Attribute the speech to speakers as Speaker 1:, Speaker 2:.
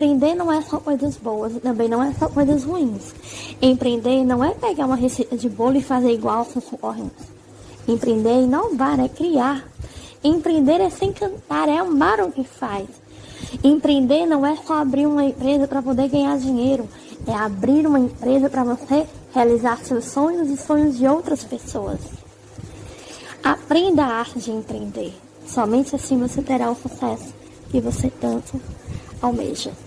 Speaker 1: Empreender não é só coisas boas, também não é só coisas ruins. Empreender não é pegar uma receita de bolo e fazer igual aos seus concorrentes. Empreender é inovar, é criar. Empreender é se encantar, é amar o que faz. Empreender não é só abrir uma empresa para poder ganhar dinheiro, é abrir uma empresa para você realizar seus sonhos e sonhos de outras pessoas. Aprenda a arte de empreender. Somente assim você terá o sucesso que você tanto almeja.